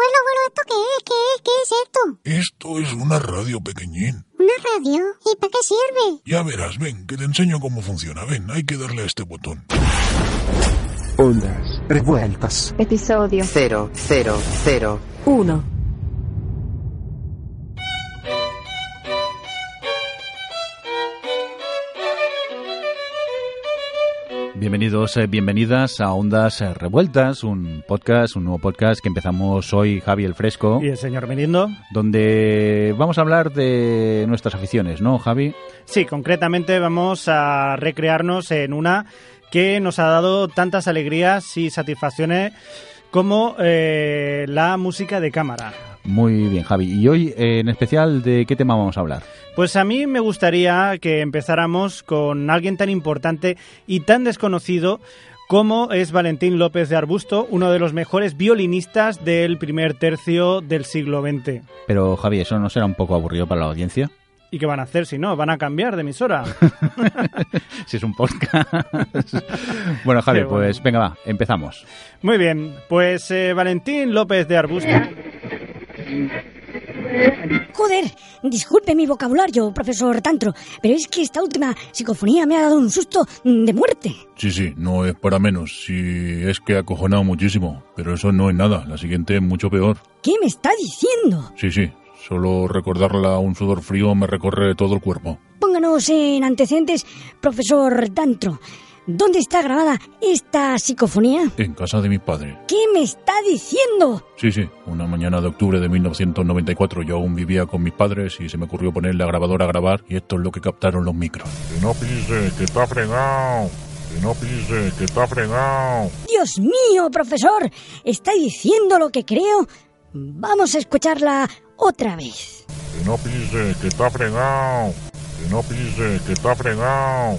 Abuelo, abuelo, ¿esto qué es? ¿Qué es? ¿Qué es esto? Esto es una radio pequeñín. ¿Una radio? ¿Y para qué sirve? Ya verás, ven, que te enseño cómo funciona. Ven, hay que darle a este botón. Ondas revueltas. Episodio 0, 0, 0. 1. Bienvenidos, eh, bienvenidas a Ondas eh, Revueltas, un podcast, un nuevo podcast que empezamos hoy, Javi el Fresco, Y el señor Mirindo. donde vamos a hablar de nuestras aficiones, ¿no, Javi? Sí, concretamente vamos a recrearnos en una que nos ha dado tantas alegrías y satisfacciones como eh, la música de cámara. Muy bien, Javi. Y hoy, eh, en especial, ¿de qué tema vamos a hablar? Pues a mí me gustaría que empezáramos con alguien tan importante y tan desconocido como es Valentín López de Arbusto, uno de los mejores violinistas del primer tercio del siglo XX. Pero, Javi, ¿eso no será un poco aburrido para la audiencia? ¿Y qué van a hacer si no? ¿Van a cambiar de emisora? si es un podcast. bueno, Javi, Qué bueno. pues venga, va, empezamos. Muy bien, pues eh, Valentín López de Arbusto. Joder, disculpe mi vocabulario, profesor Tantro, pero es que esta última psicofonía me ha dado un susto de muerte. Sí, sí, no es para menos. Sí, es que ha acojonado muchísimo. Pero eso no es nada. La siguiente es mucho peor. ¿Qué me está diciendo? Sí, sí. Solo recordarla un sudor frío me recorre todo el cuerpo. Pónganos en antecedentes, profesor Tantro. ¿Dónde está grabada esta psicofonía? En casa de mi padre. ¿Qué me está diciendo? Sí, sí. Una mañana de octubre de 1994 yo aún vivía con mis padres y se me ocurrió poner la grabadora a grabar y esto es lo que captaron los micros. Que no pise, que está fregado. Que no pise, que está fregado. Dios mío, profesor, ¿está diciendo lo que creo? Vamos a escucharla otra vez. Que no pise, que está fregado. Que no pise, que está fregado.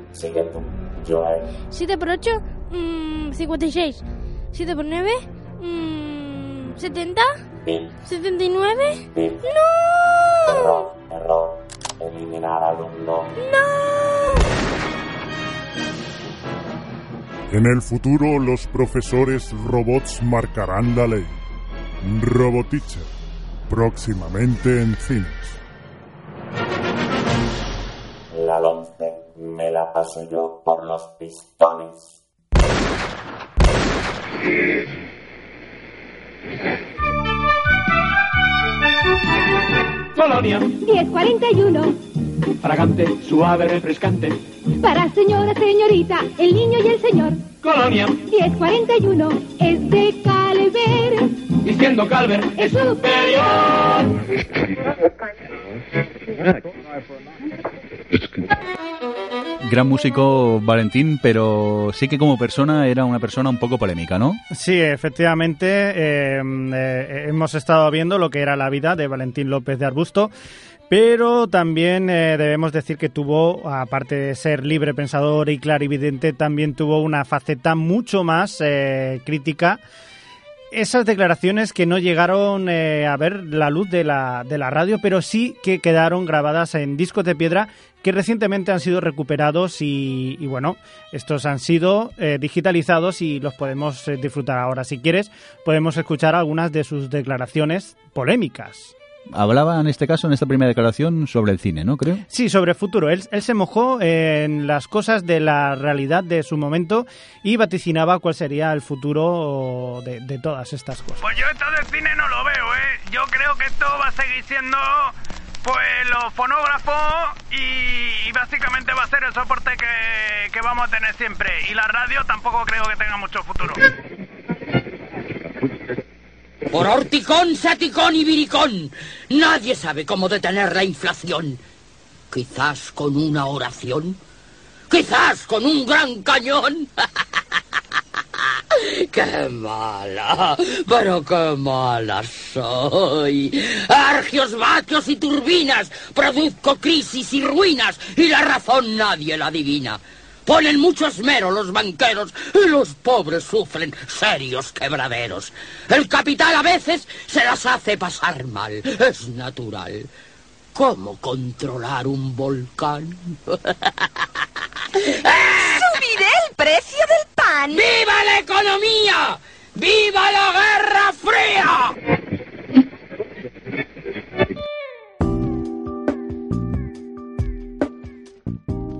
Sigue tú, Joel. 7 por 8, mmm, 56. 7 por 9, mmm, 70. Bill, 79. Bill. ¡No! Error, error. Eliminar al uno. En el futuro los profesores robots marcarán la ley. Roboteacher. Próximamente en cines. Paso yo por los pistones. Colonia, 1041. fragante, suave, refrescante. Para señora, señorita, el niño y el señor. Colonia, 1041. Es de Calver. diciendo Calver es superior. Gran músico Valentín, pero sí que como persona era una persona un poco polémica, ¿no? Sí, efectivamente, eh, eh, hemos estado viendo lo que era la vida de Valentín López de Arbusto, pero también eh, debemos decir que tuvo, aparte de ser libre pensador y clarividente, también tuvo una faceta mucho más eh, crítica. Esas declaraciones que no llegaron a ver la luz de la, de la radio, pero sí que quedaron grabadas en discos de piedra que recientemente han sido recuperados y, y bueno, estos han sido eh, digitalizados y los podemos eh, disfrutar ahora. Si quieres, podemos escuchar algunas de sus declaraciones polémicas. Hablaba en este caso, en esta primera declaración, sobre el cine, ¿no? Creo. Sí, sobre futuro. Él, él se mojó en las cosas de la realidad de su momento y vaticinaba cuál sería el futuro de, de todas estas cosas. Pues yo esto del cine no lo veo, ¿eh? Yo creo que esto va a seguir siendo, pues, los fonógrafos y básicamente va a ser el soporte que, que vamos a tener siempre. Y la radio tampoco creo que tenga mucho futuro. Por horticón, saticón y viricón, nadie sabe cómo detener la inflación. Quizás con una oración, quizás con un gran cañón. ¡Qué mala! ¡Pero qué mala soy! Argios, vatios y turbinas, produzco crisis y ruinas, y la razón nadie la adivina. Ponen mucho esmero los banqueros y los pobres sufren serios quebraderos. El capital a veces se las hace pasar mal, es natural. ¿Cómo controlar un volcán? ¡Subiré el precio del pan! ¡Viva la economía! ¡Viva la Guerra Fría!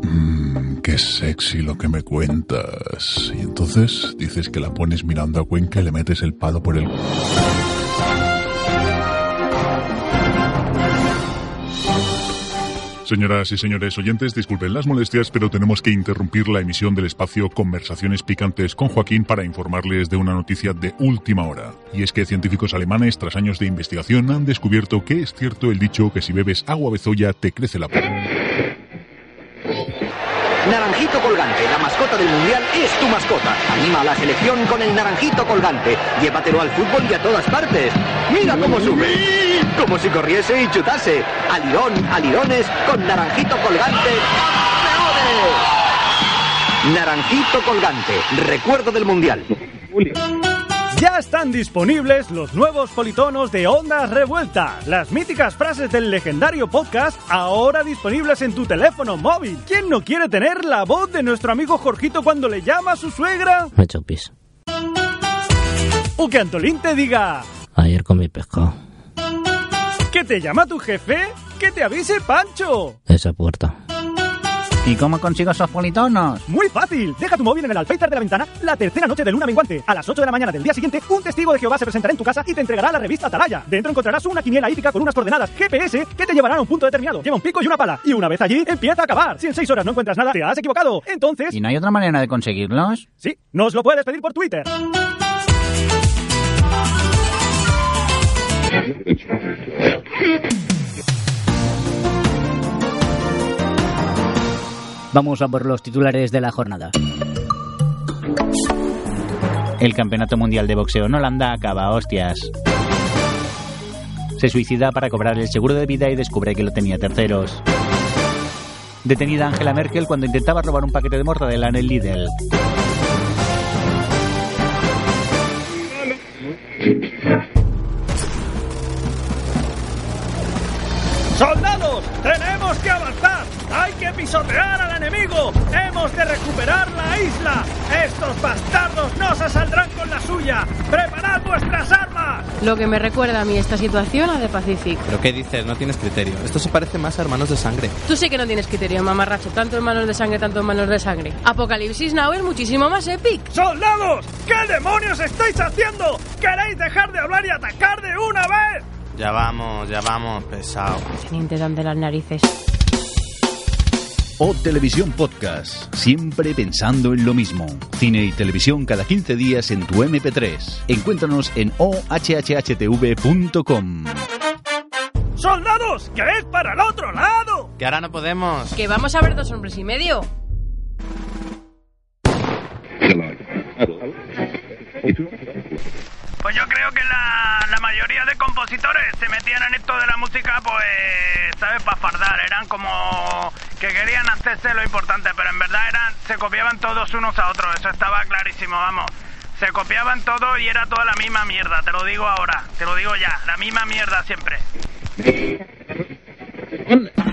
Mmm, qué sexy lo que me cuentas. Y entonces dices que la pones mirando a Cuenca y le metes el palo por el... Señoras y señores oyentes, disculpen las molestias, pero tenemos que interrumpir la emisión del espacio Conversaciones Picantes con Joaquín para informarles de una noticia de última hora. Y es que científicos alemanes, tras años de investigación, han descubierto que es cierto el dicho que si bebes agua bezoya te crece la piel. Naranjito Colgante, la mascota del Mundial, es tu mascota. Anima a la selección con el Naranjito Colgante. Llévatelo al fútbol y a todas partes. Mira cómo sube. Como si corriese y chutase. Alirón, alirones, con Naranjito Colgante. Naranjito Colgante, recuerdo del Mundial. Ya están disponibles los nuevos politonos de Ondas Revuelta, las míticas frases del legendario podcast ahora disponibles en tu teléfono móvil. ¿Quién no quiere tener la voz de nuestro amigo Jorgito cuando le llama a su suegra? Me he hecho pis. O que Antolín te diga Ayer comí pescado. Que te llama tu jefe, que te avise Pancho. Esa puerta. ¿Y cómo consigo esos politonos? Muy fácil. Deja tu móvil en el alféizar de la ventana la tercera noche de luna menguante. A las 8 de la mañana del día siguiente, un testigo de Jehová se presentará en tu casa y te entregará la revista Atalaya. Dentro encontrarás una quiniela hípica con unas coordenadas GPS que te llevarán a un punto determinado. Lleva un pico y una pala. Y una vez allí, empieza a acabar. Si en 6 horas no encuentras nada, te has equivocado. Entonces... ¿Y no hay otra manera de conseguirlos? Sí, nos lo puedes pedir por Twitter. Vamos a por los titulares de la jornada. El Campeonato Mundial de Boxeo en Holanda acaba a hostias. Se suicida para cobrar el seguro de vida y descubre que lo tenía terceros. Detenida Angela Merkel cuando intentaba robar un paquete de mortadela en el Lidl. ¡Soldados! ¡Tenemos que avanzar! ¡Hay que pisotear al enemigo! ¡Hemos de recuperar la isla! ¡Estos bastardos no se saldrán con la suya! ¡Preparad vuestras armas! Lo que me recuerda a mí esta situación a The Pacific. ¿Pero qué dices? No tienes criterio. Esto se parece más a Hermanos de Sangre. Tú sí que no tienes criterio, mamarracho. Tanto en manos de sangre, tanto en manos de sangre. Apocalipsis Now es muchísimo más epic. ¡Soldados! ¿Qué demonios estáis haciendo? ¿Queréis dejar de hablar y atacar de una vez? Ya vamos, ya vamos, pesado. Teniente dan de las narices. O Televisión Podcast. Siempre pensando en lo mismo. Cine y televisión cada 15 días en tu MP3. Encuéntranos en ohhhtv.com. ¡Soldados! ¡Que es para el otro lado! Que ahora no podemos. Que vamos a ver dos hombres y medio. Pues yo creo que la mayoría de compositores se metían en esto de la música, pues, ¿sabes? Para fardar. Eran como que querían hacerse lo importante, pero en verdad eran se copiaban todos unos a otros. Eso estaba clarísimo, vamos. Se copiaban todo y era toda la misma mierda, te lo digo ahora, te lo digo ya, la misma mierda siempre.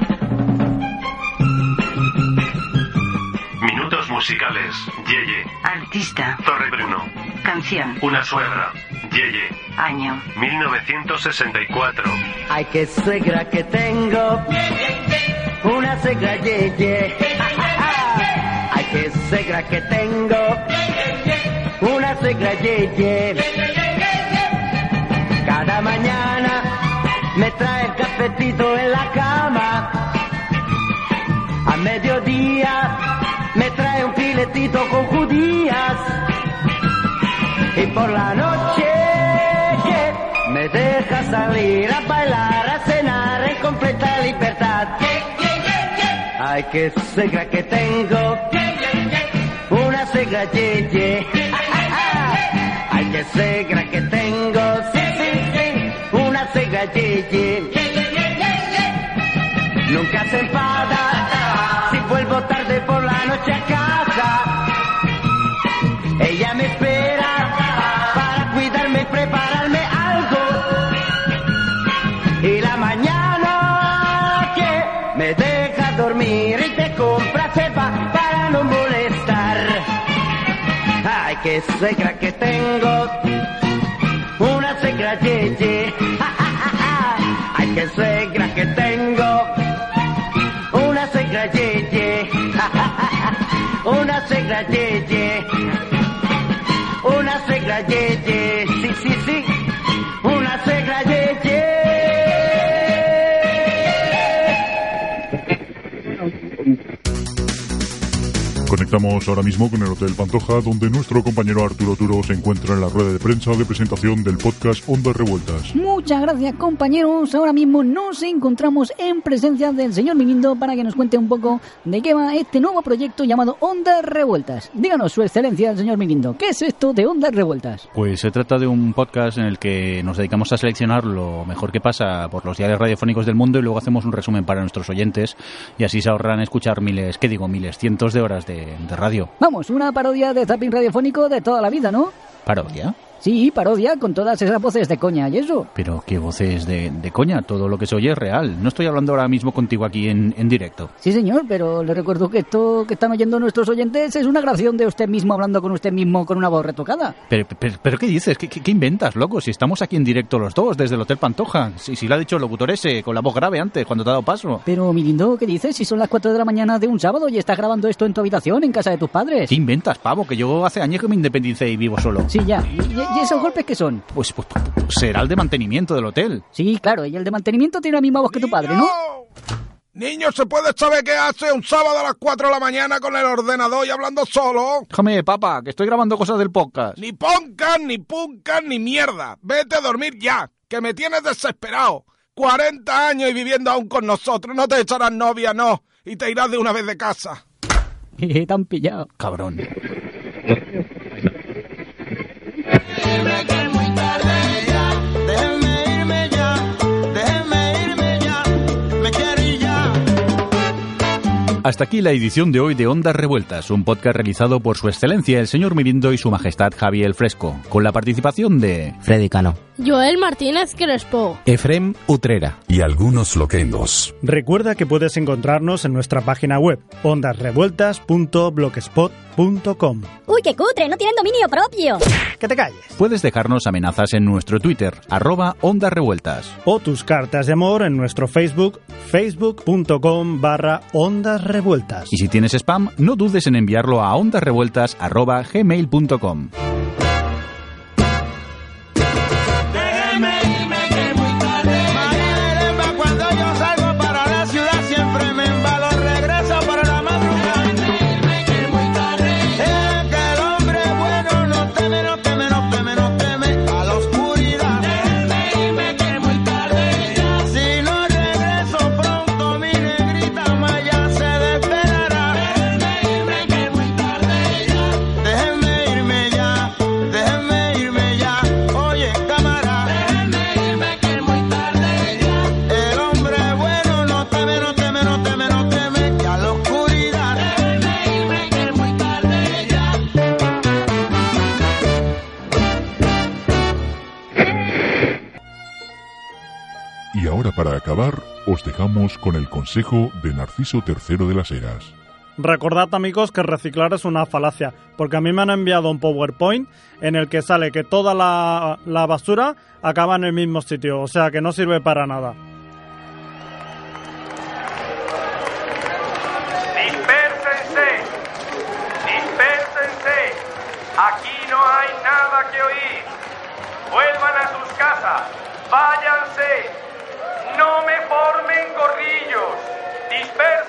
musicales. Yeye. Artista. Torre Bruno. Canción. Una suegra. Yeye. Año. 1964. Ay, qué suegra que tengo. Una suegra yeye. Ay, qué suegra que tengo. Una suegra yeye. Cada mañana me trae el cafetito en la cama. A mediodía filetito con judías. Y por la noche que me deja salir a bailar, a cenar en completa libertad. Ay, qué suegra que tengo, una suegra yeye. qué cegra que tengo, sí, sí, sí, una cegra ye, ye. Nunca se enfada. Si vuelvo tarde por la noche Ay, qué secra que tengo, una secra ye, ye. Ay, qué secra que tengo, una secra ye, ye. Una ye, Conectamos ahora mismo con el Hotel Pantoja, donde nuestro compañero Arturo Turo se encuentra en la rueda de prensa de presentación del podcast Ondas Revueltas. Muchas gracias compañeros. Ahora mismo nos encontramos en presencia del señor Minindo para que nos cuente un poco de qué va este nuevo proyecto llamado Ondas Revueltas. Díganos, su excelencia, el señor Minindo, ¿qué es esto de Ondas Revueltas? Pues se trata de un podcast en el que nos dedicamos a seleccionar lo mejor que pasa por los diarios radiofónicos del mundo y luego hacemos un resumen para nuestros oyentes y así se ahorran escuchar miles, ¿qué digo? Miles, cientos de horas de, de radio. Vamos, una parodia de zapping radiofónico de toda la vida, ¿no? ¿Parodia? Sí, parodia con todas esas voces de coña y eso. Pero qué voces de, de coña, todo lo que se oye es real. No estoy hablando ahora mismo contigo aquí en, en directo. Sí, señor, pero le recuerdo que esto que están oyendo nuestros oyentes es una grabación de usted mismo hablando con usted mismo con una voz retocada. Pero, pero, pero ¿qué dices? ¿Qué, ¿Qué, qué, inventas, loco? Si estamos aquí en directo los dos, desde el Hotel Pantoja. Si, si lo ha dicho el locutor ese, con la voz grave antes, cuando te ha dado paso. Pero, mi lindo, ¿qué dices? Si son las 4 de la mañana de un sábado y estás grabando esto en tu habitación, en casa de tus padres. ¿Qué inventas, pavo? Que yo hace años que me independicé y vivo solo. Sí, ya. ¿Y, y esos golpes qué son? Pues, pues, pues, será el de mantenimiento del hotel. Sí, claro, y el de mantenimiento tiene la misma voz que tu padre, ¿no? Niño, ¿se puede saber qué hace un sábado a las 4 de la mañana con el ordenador y hablando solo? Déjame, papá, que estoy grabando cosas del podcast. Ni poncan, ni puncan, ni mierda. Vete a dormir ya, que me tienes desesperado. 40 años y viviendo aún con nosotros. No te echarás novia, no. Y te irás de una vez de casa. te han pillado. Cabrón. Hasta aquí la edición de hoy de Ondas Revueltas, un podcast realizado por su excelencia el señor Mirindo y su majestad Javier el Fresco, con la participación de Freddy Cano, Joel Martínez Crespo, Efrem Utrera y algunos loquendos. Recuerda que puedes encontrarnos en nuestra página web ondasrevueltas.blogspot.com. Uy, qué cutre, no tienen dominio propio. Que te calles. Puedes dejarnos amenazas en nuestro Twitter, arroba Ondas Revueltas. O tus cartas de amor en nuestro Facebook, facebook.com barra Ondas Revueltas. Y si tienes spam, no dudes en enviarlo a ondasrevueltas arroba gmail.com. acabar, os dejamos con el consejo de Narciso III de las Heras. Recordad amigos que reciclar es una falacia, porque a mí me han enviado un PowerPoint en el que sale que toda la, la basura acaba en el mismo sitio, o sea que no sirve para nada. Dispérsense, dispérsense. Aquí no hay nada que oír. Vuelvan a sus casas, váyanse. No me formen corrillos. Dispersen